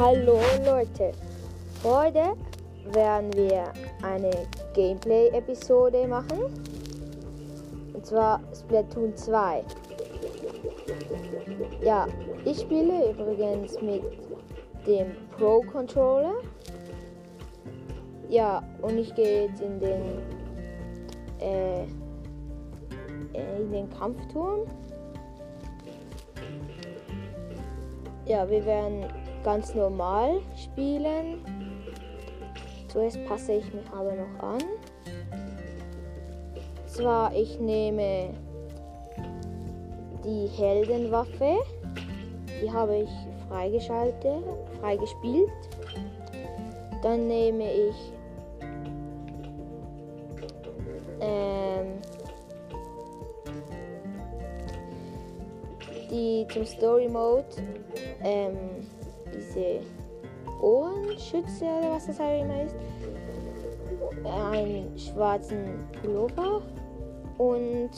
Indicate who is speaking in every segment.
Speaker 1: Hallo Leute, heute werden wir eine Gameplay-Episode machen. Und zwar Splatoon 2. Ja, ich spiele übrigens mit dem Pro Controller. Ja, und ich gehe jetzt in den äh, in den Kampfturm. Ja, wir werden ganz normal spielen. Zuerst passe ich mich aber noch an. Zwar, ich nehme die Heldenwaffe. Die habe ich freigeschaltet, freigespielt. Dann nehme ich ähm, die zum Story Mode ähm, diese Ohrenschütze oder was das halt immer ist. Einen schwarzen Pullover und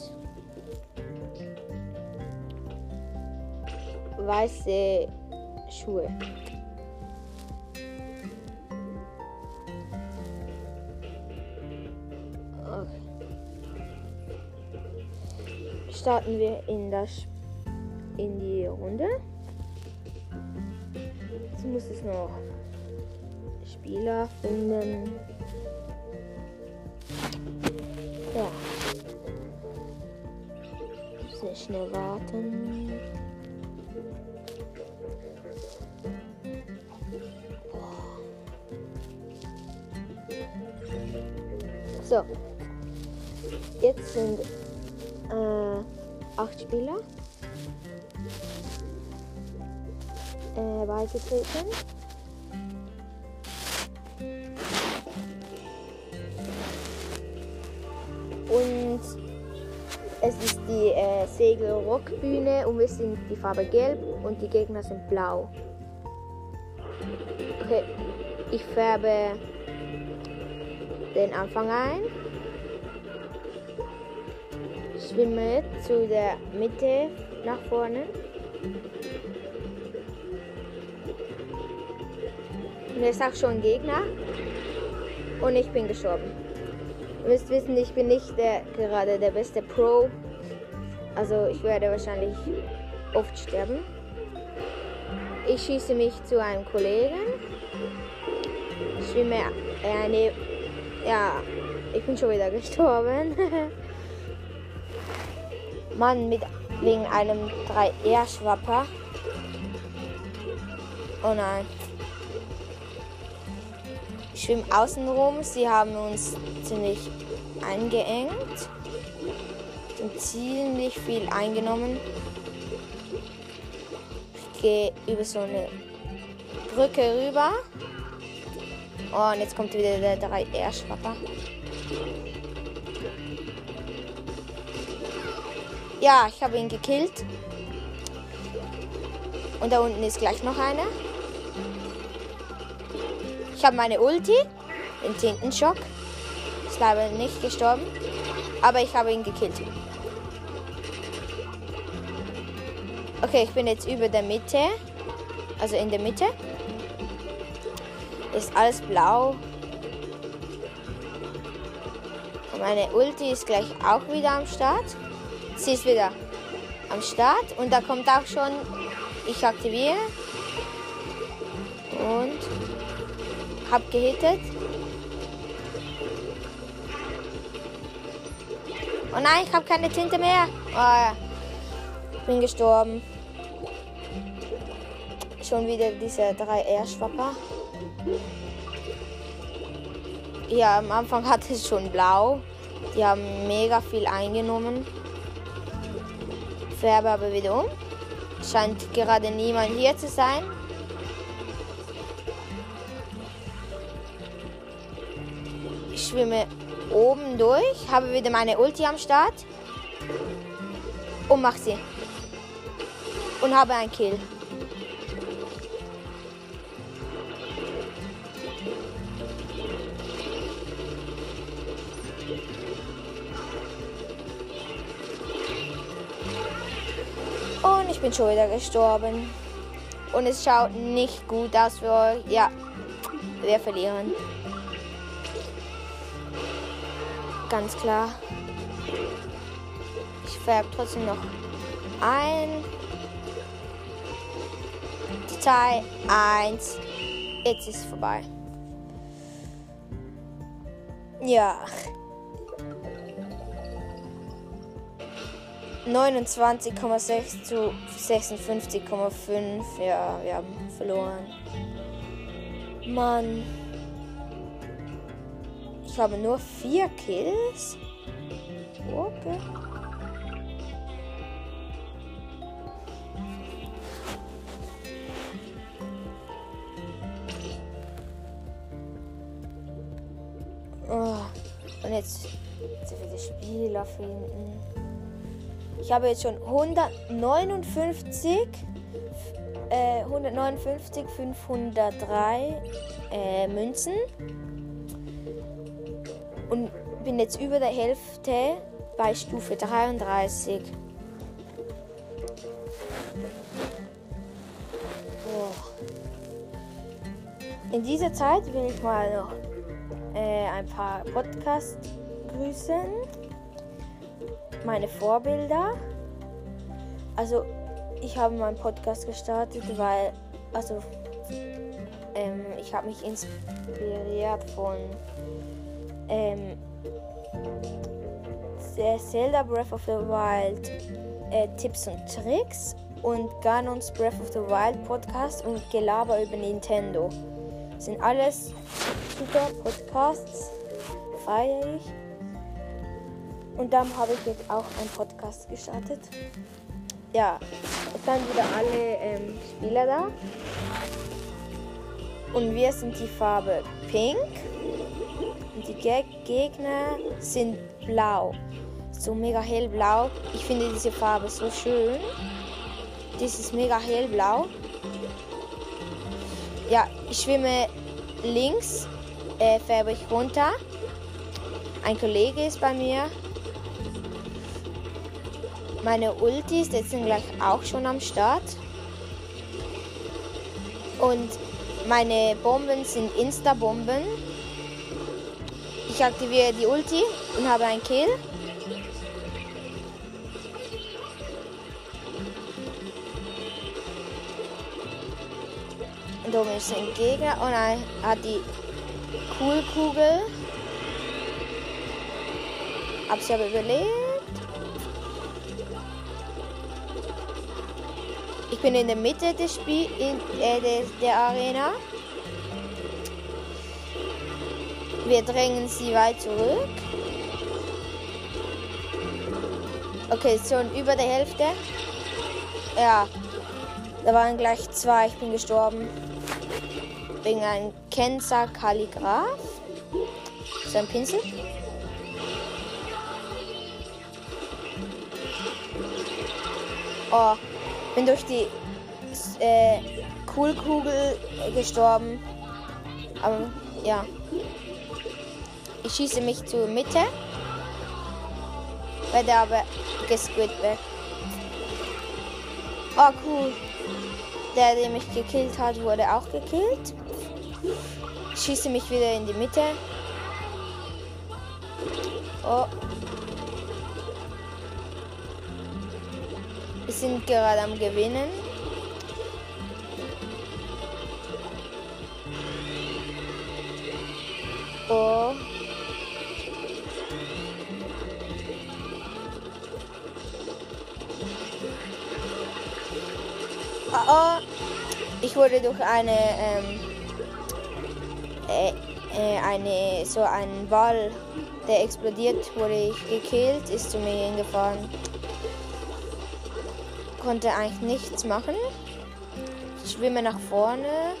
Speaker 1: weiße Schuhe. Okay. Starten wir in das in die Runde. Jetzt muss es noch Spieler finden. Ja. Sehr schnell warten. So. Jetzt sind äh, acht Spieler äh, beigetreten. Und es ist die äh, Segel-Rockbühne und wir sind die Farbe gelb und die Gegner sind blau. Okay, ich färbe den Anfang ein. Schwimme zu der Mitte nach vorne. Und er sagt schon Gegner. Und ich bin gestorben. Ihr müsst wissen, ich bin nicht der, gerade der beste Pro. Also ich werde wahrscheinlich oft sterben. Ich schieße mich zu einem Kollegen. Schwimme eine. Ja, ich bin schon wieder gestorben. Mann, mit wegen einem 3R-Schwapper. Oh nein. Ich schwimme außen rum. Sie haben uns ziemlich eingeengt. Und ziemlich viel eingenommen. Ich gehe über so eine Brücke rüber. Und jetzt kommt wieder der 3R-Schwapper. Ja, ich habe ihn gekillt. Und da unten ist gleich noch einer. Ich habe meine Ulti, den Tintenschock. Ist leider nicht gestorben. Aber ich habe ihn gekillt. Okay, ich bin jetzt über der Mitte. Also in der Mitte. Ist alles blau. Meine Ulti ist gleich auch wieder am Start. Sie ist wieder am Start. Und da kommt auch schon. Ich aktiviere. Und hab gehittet. Oh nein, ich habe keine Tinte mehr. Oh, bin gestorben. Schon wieder dieser 3R-Schwapper. Ja, am Anfang hatte es schon blau. Die haben mega viel eingenommen. Färbe aber wieder um. Scheint gerade niemand hier zu sein. Schwimme oben durch, habe wieder meine Ulti am Start und mach sie. Und habe einen Kill. Und ich bin schon wieder gestorben. Und es schaut nicht gut aus für euch. Ja, wir verlieren. Ganz klar. Ich färbe trotzdem noch ein. Zwei, eins. Jetzt ist es vorbei. Ja. 29,6 zu 56,5. Ja, wir haben verloren. Mann. Ich habe nur vier Kills. Okay. Oh. Und jetzt, wird der Spieler finden. Ich habe jetzt schon 159, äh, 159, 503 äh, Münzen. Bin jetzt über der Hälfte bei Stufe 33. In dieser Zeit will ich mal noch äh, ein paar Podcasts grüßen. Meine Vorbilder. Also ich habe meinen Podcast gestartet, weil also ähm, ich habe mich inspiriert von ähm, Zelda Breath of the Wild äh, Tipps und Tricks und Ganons Breath of the Wild Podcast und Gelaber über Nintendo. Sind alles super Podcasts, feiere ich. Und dann habe ich jetzt auch einen Podcast gestartet. Ja, es sind wieder alle ähm, Spieler da. Und wir sind die Farbe Pink. Und die Ge Gegner sind blau. So mega hellblau. Ich finde diese Farbe so schön. Das ist mega hellblau. Ja, ich schwimme links, äh, färbe ich runter. Ein Kollege ist bei mir. Meine Ultis jetzt sind gleich auch schon am Start. Und meine Bomben sind Insta-Bomben. Ich aktiviere die Ulti und habe einen Kill. Oben ist ein Gegner und er hat die Coolkugel. Hab sie aber überlebt. Ich bin in der Mitte des Spiel in, äh, der, der Arena. Wir drängen sie weit zurück. Okay, schon über der Hälfte. Ja, da waren gleich zwei. Ich bin gestorben. Wegen einem Kenzer Kalligraph. So ein Pinsel. Oh, bin durch die äh, Coolkugel gestorben. Aber ja. Ich schieße mich zur Mitte. Werde aber gesquidbackt. Oh, cool. Der, der mich gekillt hat, wurde auch gekillt. Schieße mich wieder in die Mitte. Oh. Wir sind gerade am Gewinnen. Oh. Oh, oh. Ich wurde durch eine, ähm, äh, äh, eine, so ein Wall, der explodiert, wurde ich gekillt, ist zu mir hingefahren. Konnte eigentlich nichts machen. Ich schwimme nach vorne,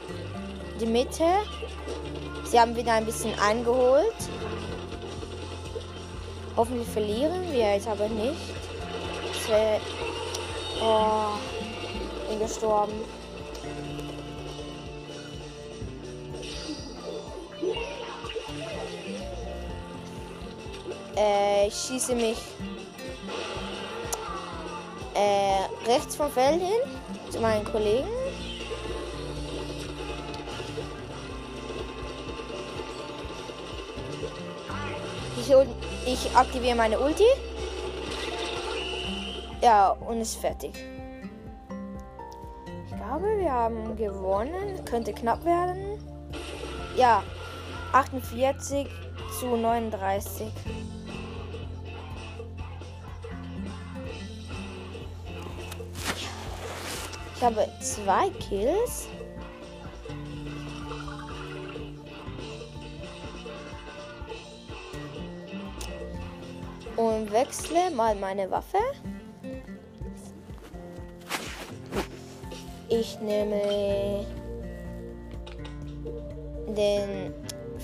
Speaker 1: die Mitte. Sie haben wieder ein bisschen eingeholt. Hoffentlich verlieren wir jetzt aber nicht. Wäre. Oh, bin gestorben. Äh, ich schieße mich äh, rechts vom Feld hin zu meinen Kollegen. Ich, ich aktiviere meine Ulti. Ja, und ist fertig. Ich glaube, wir haben gewonnen. Könnte knapp werden. Ja, 48 zu 39. Ich habe zwei Kills. Und wechsle mal meine Waffe. Ich nehme den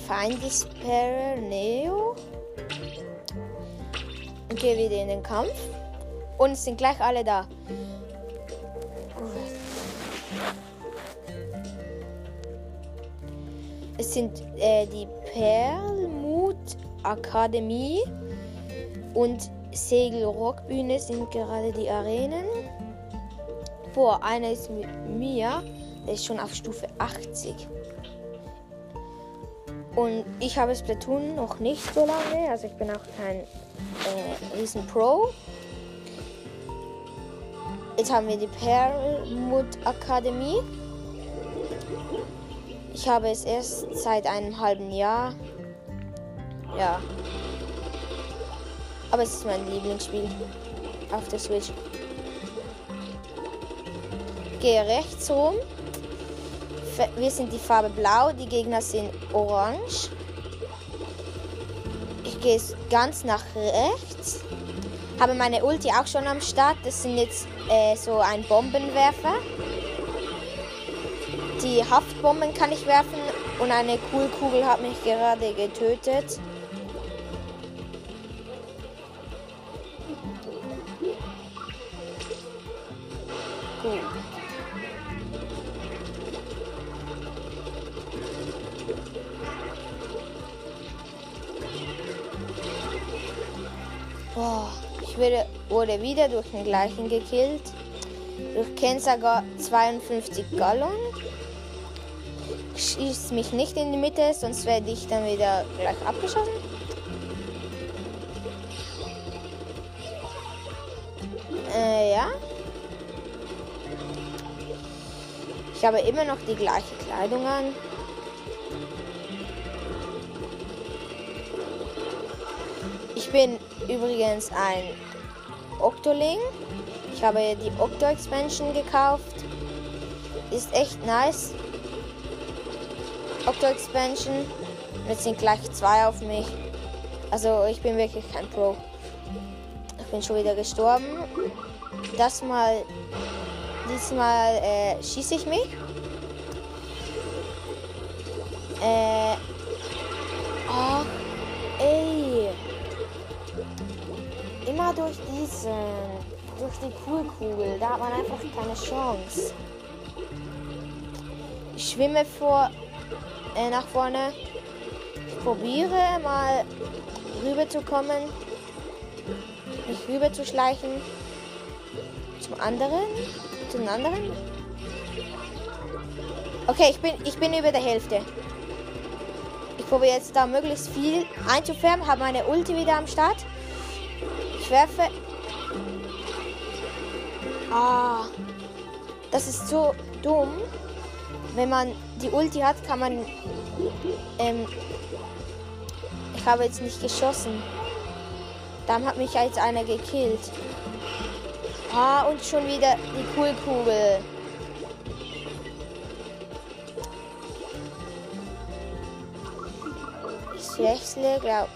Speaker 1: Feindesperrer Neo und gehe wieder in den Kampf. Und es sind gleich alle da. Sind äh, die Perlmut Akademie und Segel Rockbühne sind gerade die Arenen. Boah, einer ist mit mir, der ist schon auf Stufe 80. Und ich habe Splatoon noch nicht so lange, also ich bin auch kein äh, riesen Pro. Jetzt haben wir die Perlmut Akademie. Ich habe es erst seit einem halben Jahr. Ja. Aber es ist mein Lieblingsspiel auf der Switch. Gehe rechts rum. Wir sind die Farbe blau, die Gegner sind orange. Ich gehe ganz nach rechts. Habe meine Ulti auch schon am Start. Das sind jetzt äh, so ein Bombenwerfer. Die Haftbomben kann ich werfen und eine Coolkugel hat mich gerade getötet. Gut. Boah, ich wurde, wurde wieder durch den gleichen gekillt. Durch Kensaga 52 Gallon schießt mich nicht in die Mitte, sonst werde ich dann wieder gleich abgeschossen. Äh, ja. Ich habe immer noch die gleiche Kleidung an. Ich bin übrigens ein Octoling. Ich habe die Octo Expansion gekauft. Ist echt nice. Octo Expansion. Jetzt sind gleich zwei auf mich. Also ich bin wirklich kein Pro. Ich bin schon wieder gestorben. Das mal. Diesmal äh, schieße ich mich. Äh. Oh, ey. Immer durch diesen. Durch die Coolkugel. Da hat man einfach keine Chance. Ich schwimme vor äh, nach vorne. Ich probiere mal rüber zu kommen. Mich rüber zu schleichen. Zum anderen. Zum anderen. Okay, ich bin, ich bin über der Hälfte. Ich probiere jetzt da möglichst viel einzufärben. Habe meine Ulti wieder am Start. Ich werfe. Ah. Das ist so dumm wenn man die Ulti hat, kann man. Ähm, ich habe jetzt nicht geschossen. Dann hat mich jetzt einer gekillt. Ah, und schon wieder die Coolkugel. Ich wechsle, glaube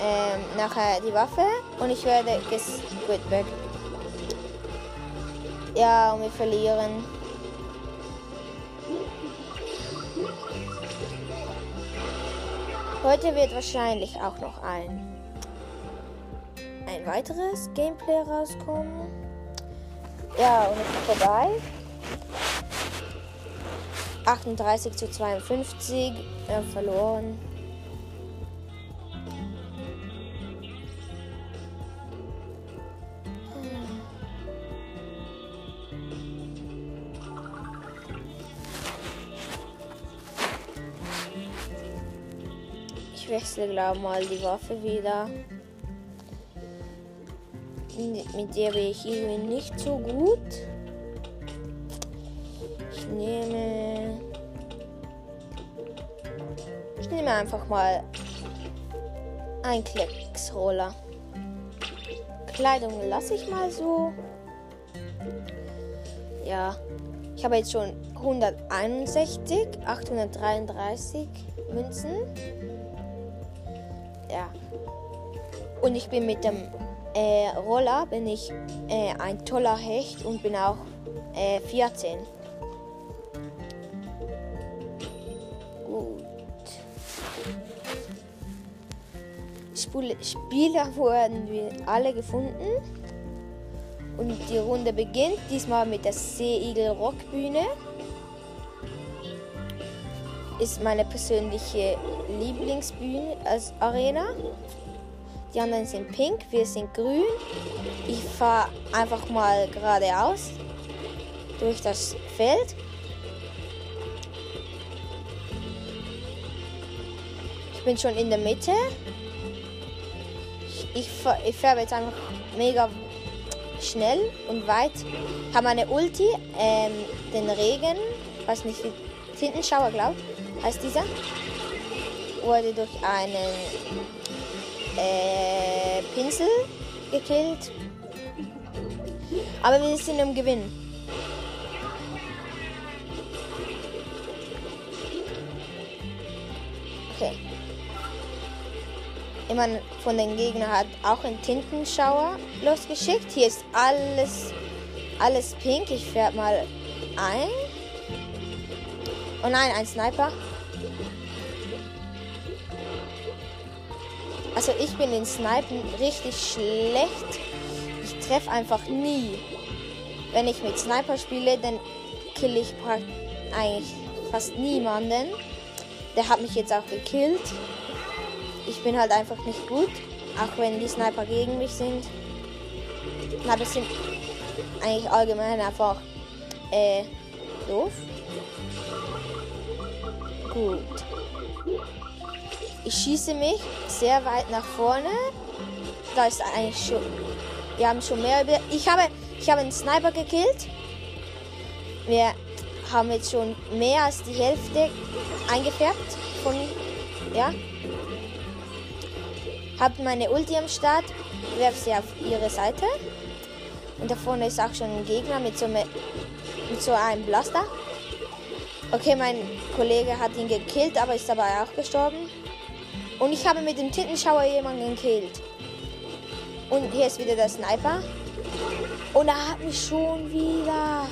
Speaker 1: ähm, nachher die Waffe und ich werde gesquid weg. Ja, und wir verlieren. Heute wird wahrscheinlich auch noch ein, ein weiteres Gameplay rauskommen. Ja, und es ist vorbei. 38 zu 52. Wir haben verloren. Wechsle glaube mal die Waffe wieder. Mit der bin ich irgendwie nicht so gut. Ich nehme. Ich nehme einfach mal ein Klecksroller. Kleidung lasse ich mal so. Ja, ich habe jetzt schon 161, 833 Münzen. Ja. Und ich bin mit dem äh, Roller bin ich äh, ein toller Hecht und bin auch äh, 14. Gut. Spieler wurden wir alle gefunden. Und die Runde beginnt diesmal mit der Seeigel Rockbühne. Ist meine persönliche Lieblingsbühne als Arena. Die anderen sind pink, wir sind grün. Ich fahre einfach mal geradeaus durch das Feld. Ich bin schon in der Mitte. Ich, ich färbe jetzt einfach mega schnell und weit. Haben eine Ulti, ähm, den Regen, weiß nicht wie, Tintenschauer, glaube heißt dieser. Wurde durch einen äh, Pinsel gekillt. Aber wir sind im Gewinn. Okay. Jemand von den Gegnern hat auch einen Tintenschauer losgeschickt. Hier ist alles, alles pink. Ich färbe mal ein. Oh nein, ein Sniper. Also ich bin in Snipen richtig schlecht. Ich treffe einfach nie. Wenn ich mit Sniper spiele, dann kill ich eigentlich fast niemanden. Der hat mich jetzt auch gekillt. Ich bin halt einfach nicht gut, auch wenn die Sniper gegen mich sind. Aber es sind eigentlich allgemein einfach äh, doof. Gut. Ich schieße mich sehr weit nach vorne. Da ist eigentlich schon. Wir haben schon mehr über. Ich habe, ich habe einen Sniper gekillt. Wir haben jetzt schon mehr als die Hälfte eingefärbt von. Ja, habe meine Ulti am Start, werfe sie auf ihre Seite. Und da vorne ist auch schon ein Gegner mit so, mit so einem Blaster. Okay, mein Kollege hat ihn gekillt, aber ist dabei auch gestorben. Und ich habe mit dem Tintenschauer jemanden gekillt. Und hier ist wieder der Sniper. Und er hat mich schon wieder.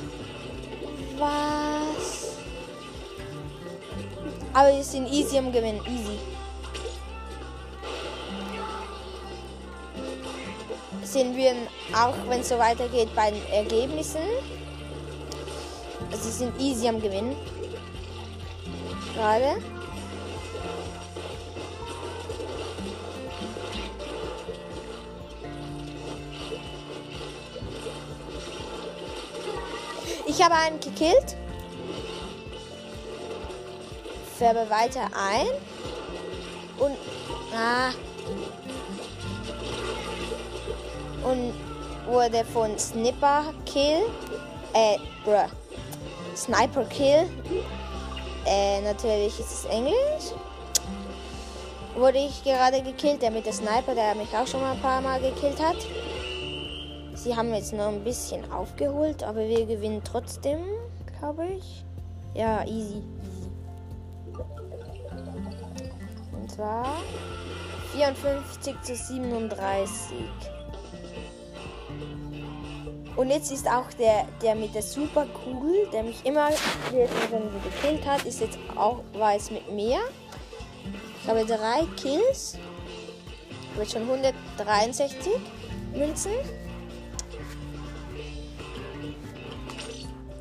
Speaker 1: Was? Aber wir sind easy am Gewinnen. Easy. sind wir auch, wenn es so weitergeht, bei den Ergebnissen. Also sie sind easy am Gewinnen. Gerade. Ich habe einen gekillt. Färbe weiter ein. Und. Ah, und wurde von Snipper Kill, äh, bruh, Sniper Kill, äh, natürlich ist es Englisch, wurde ich gerade gekillt, der mit der Sniper, der mich auch schon mal ein paar Mal gekillt hat. Sie haben jetzt noch ein bisschen aufgeholt, aber wir gewinnen trotzdem, glaube ich. Ja, easy. Und zwar 54 zu 37. Und jetzt ist auch der, der mit der Superkugel, der mich immer gekillt hat, ist jetzt auch weiß mit mir. Ich habe drei Kills. Ich habe schon 163 Münzen.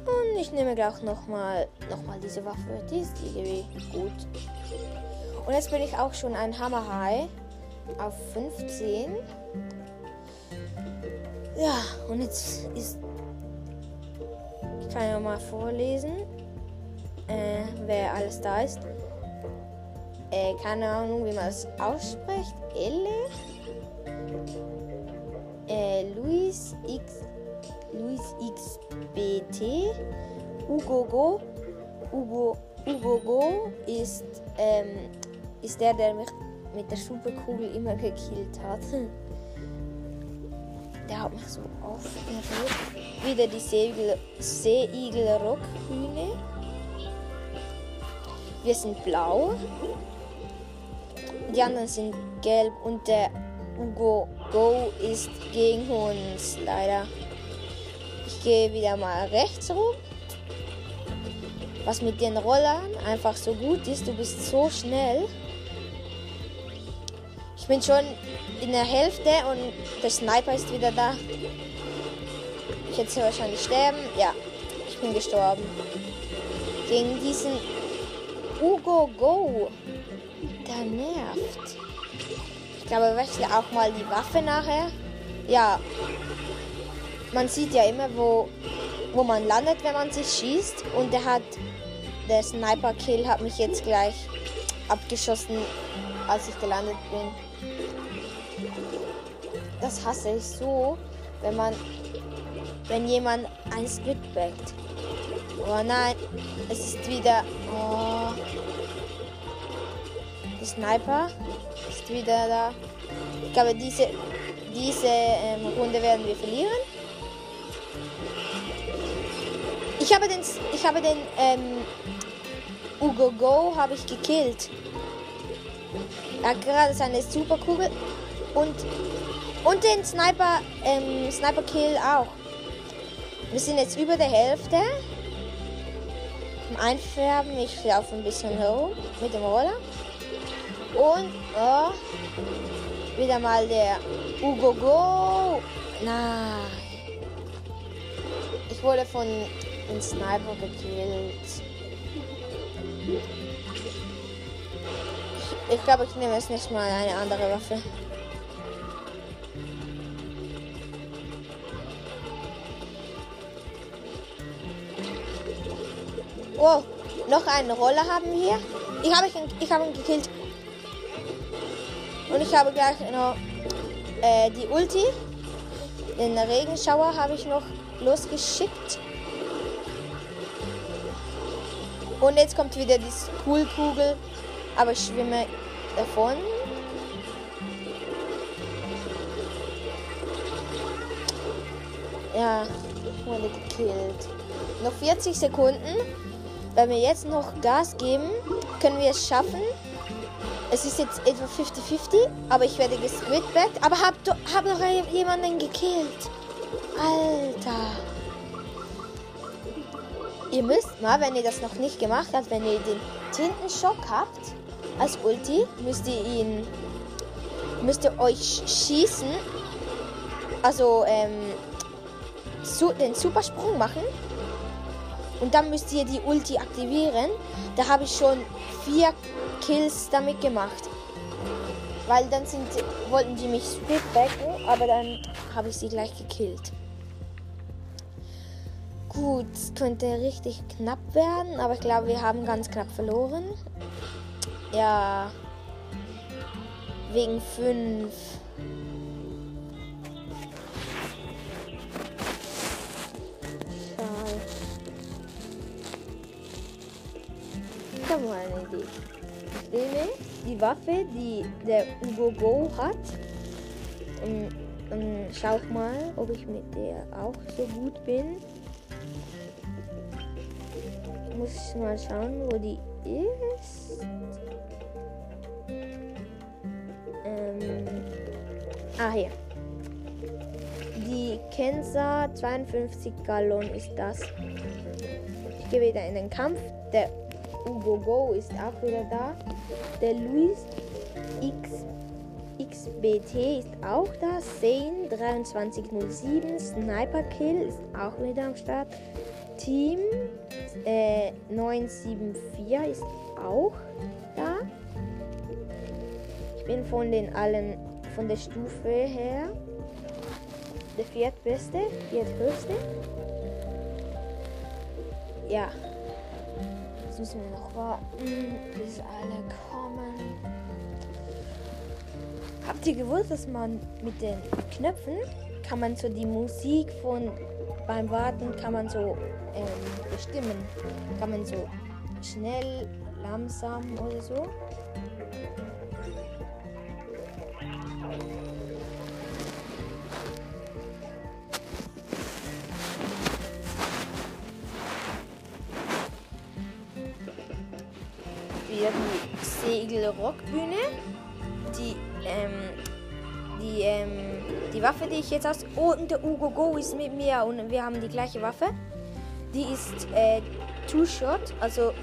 Speaker 1: Und ich nehme gleich nochmal noch mal diese Waffe. Die ist irgendwie gut. Und jetzt bin ich auch schon ein Hammer High auf 15. Ja, und jetzt ist. Ich kann ja mal vorlesen, äh, wer alles da ist. äh, keine Ahnung, wie man es ausspricht. Elle. Äh, Luis X. Luis XBT. Ugogo. Ugo, Ugogo ist, ähm, ist der, der mich mit der Superkugel immer gekillt hat. Der hat mich so aufgeregt. Wieder die Seeigel, Seeigel-Rockhühne. Wir sind blau. Die anderen sind gelb und der Ugo Go ist gegen uns leider. Ich gehe wieder mal rechts rum. Was mit den Rollern einfach so gut ist, du bist so schnell. Ich bin schon in der Hälfte und der Sniper ist wieder da. Ich jetzt wahrscheinlich sterben. Ja, ich bin gestorben. Gegen diesen Hugo Go. Der nervt. Ich glaube, ich wechsle auch mal die Waffe nachher. Ja. Man sieht ja immer, wo, wo man landet, wenn man sich schießt. Und der hat. Der Sniper-Kill hat mich jetzt gleich abgeschossen, als ich gelandet bin. Das hasse ich so, wenn man. Wenn jemand ein Split backt. Oh nein, es ist wieder. Oh. Der Sniper ist wieder da. Ich glaube, diese, diese ähm, Runde werden wir verlieren. Ich habe den, ich habe den ähm, Ugo Go habe ich gekillt. Hat gerade seine Superkugel und und den Sniper ähm, Sniper Kill auch. Wir sind jetzt über der Hälfte. Einfärben. Ich laufe ein bisschen herum mit dem Roller. Und oh, wieder mal der Ugo Go. Nein. Ich wurde von dem Sniper gekillt. Ich glaube, ich nehme jetzt nicht mal eine andere Waffe. Wow, noch einen Roller haben wir. Ich habe ihn, ich habe ihn gekillt. Und ich habe gleich noch äh, die Ulti. Den Regenschauer habe ich noch losgeschickt. Und jetzt kommt wieder die Schoolkugel. Aber ich schwimme davon. Ja, wurde gekillt. Noch 40 Sekunden. Wenn wir jetzt noch Gas geben, können wir es schaffen. Es ist jetzt etwa 50-50, aber ich werde gesquidbackt. Aber hab, hab noch jemanden gekillt. Alter. Ihr müsst mal, wenn ihr das noch nicht gemacht habt, wenn ihr den Tintenschock habt als Ulti, müsst ihr ihn, müsst ihr euch schießen. Also ähm, den Supersprung machen und dann müsst ihr die Ulti aktivieren. Da habe ich schon vier Kills damit gemacht. Weil dann sind, wollten die mich speedbacken, aber dann habe ich sie gleich gekillt. Gut, könnte richtig knapp werden, aber ich glaube, wir haben ganz knapp verloren. Ja, wegen fünf. habe mal eine Idee. Ich nehme die Waffe, die der Ugo Go hat. Und, und schau mal, ob ich mit der auch so gut bin. Ich muss mal schauen, wo die ist. Ähm, ah, hier. Die Kensa 52 Gallon ist das. Ich gehe wieder in den Kampf. Der Ugo Go ist auch wieder da. Der Luis X, XBT ist auch da. Zane 2307. Sniper Kill ist auch wieder am Start. Team äh, 974 ist auch da. Ich bin von den allen, von der Stufe her der viertbeste, vierthöchste. Ja. Jetzt müssen wir noch warten, bis alle kommen. Habt ihr gewusst, dass man mit den Knöpfen kann man so die Musik von beim Warten kann man so ähm, bestimmen. Kann man so schnell, langsam oder so. Wieder die Segelrockbühne. Die, Waffe, die ich jetzt aus. Oh, und der Ugo Go ist mit mir und wir haben die gleiche Waffe. Die ist äh, Two-Shot, also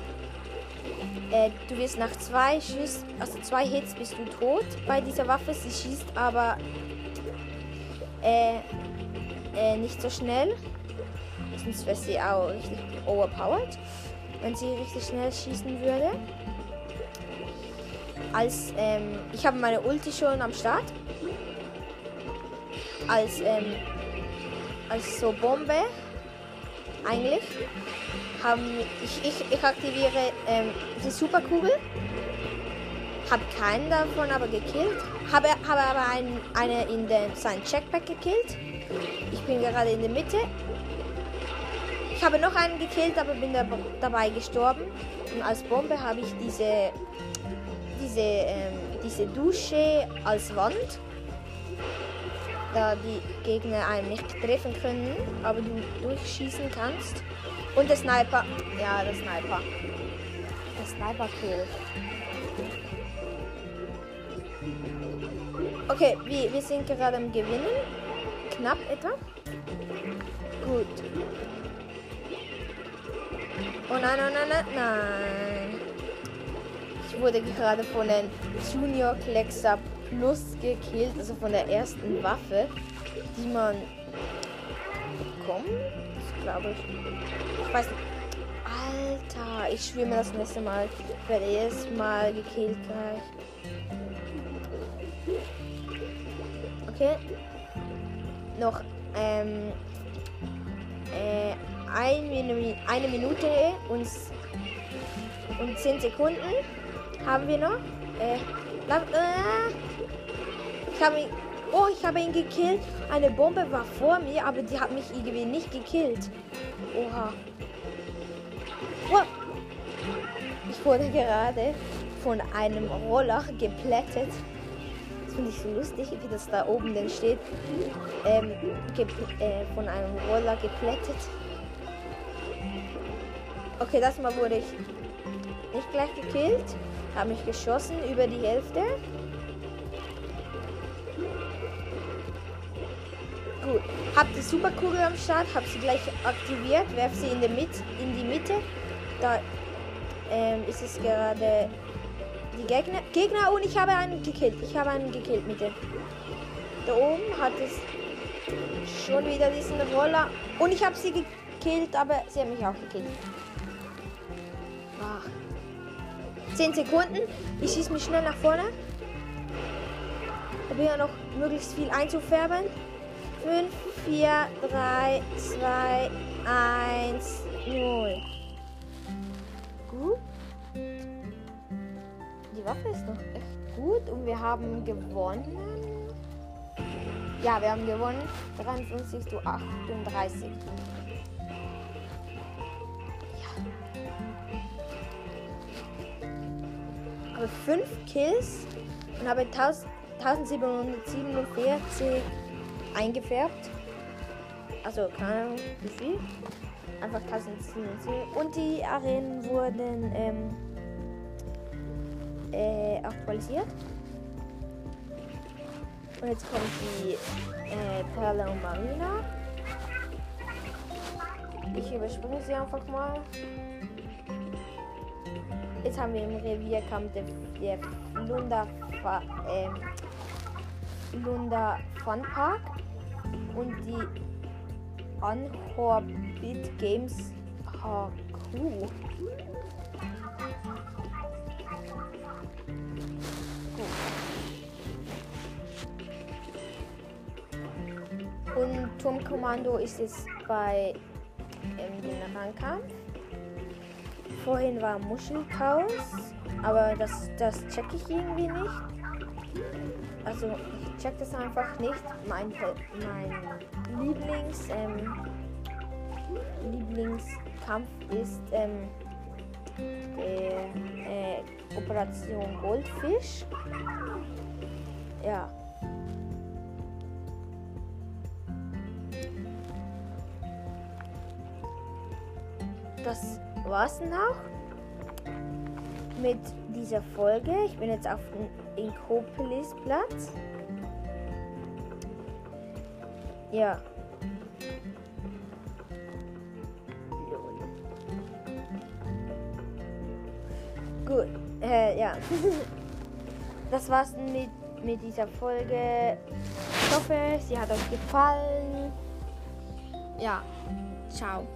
Speaker 1: äh, du wirst nach zwei Schüssen, also zwei Hits bist du tot bei dieser Waffe. Sie schießt aber äh, äh, nicht so schnell. Sonst wäre sie auch richtig overpowered, wenn sie richtig schnell schießen würde. Als ähm, ich habe meine Ulti schon am Start. Als ähm, als so Bombe eigentlich haben ich, ich, ich aktiviere ähm, die Superkugel. Hab keinen davon aber gekillt. Habe, habe aber einen, eine in den, sein Checkback gekillt. Ich bin gerade in der Mitte. Ich habe noch einen gekillt, aber bin da, dabei gestorben. Und als Bombe habe ich diese, diese, ähm, diese Dusche als Wand da die Gegner einen nicht treffen können, aber du durchschießen kannst. Und der Sniper. Ja, der Sniper. Der Sniper-Kill. Okay, wir, wir sind gerade am Gewinnen. Knapp etwa. Gut. Oh nein, nein, nein, nein, nein. Ich wurde gerade von den Junior Klexer Plus gekillt, also von der ersten Waffe, die man bekommt, glaube ich. Ich weiß nicht. Alter, ich schwimme das nächste Mal. Ich werde jedes Mal gekillt gleich. Okay. Noch ähm, äh, ein eine Minute und, und 10 Sekunden haben wir noch. Äh, äh, ich habe ihn. Oh, ich habe ihn gekillt. Eine Bombe war vor mir, aber die hat mich irgendwie nicht gekillt. Oha. Oh. Ich wurde gerade von einem Roller geplättet. Das finde ich so lustig, wie das da oben denn steht. Ähm, äh, von einem Roller geplättet. Das erste Mal wurde ich nicht gleich gekillt. Habe mich geschossen über die Hälfte. Gut. Hab die Superkugel am Start, hab sie gleich aktiviert, werf sie in, der Mit in die Mitte. Da ähm, ist es gerade die Gegner. Gegner und ich habe einen gekillt. Ich habe einen gekillt, Mitte. Da oben hat es schon wieder diesen Roller. Und ich habe sie gekillt, aber sie haben mich auch gekillt. Ach. 10 Sekunden. Ich schieße mich schnell nach vorne. Probiere noch möglichst viel einzufärben. 5, 4, 3, 2, 1, 0. Gut. Die Waffe ist noch echt gut und wir haben gewonnen. Ja, wir haben gewonnen. 53 zu 38. habe 5 Kills und habe 1747 eingefärbt. Also keine Ahnung wie viel. Einfach 1747. Und die Arenen wurden ähm, äh, aktualisiert. Und jetzt kommt die äh, Perle und Marina. Ich überspringe sie einfach mal. Jetzt haben wir im Revierkampf der, der Flunder, äh, Flunder Fun Park und die Unhorbit Games HQ. Und Turmkommando ist jetzt bei ähm, den Rangkampf. vorhin war Muschelchaos, aber das, das check ich irgendwie nicht. Also ich check das einfach nicht. Mein, mein Lieblings, ähm, Lieblingskampf ist ähm, der äh, Operation Goldfisch. Ja. Das war's auch mit dieser Folge. Ich bin jetzt auf dem Inkopolis-Platz. Ja. Gut, äh, ja. das war's mit, mit dieser Folge. Ich hoffe, sie hat euch gefallen. Ja, ciao.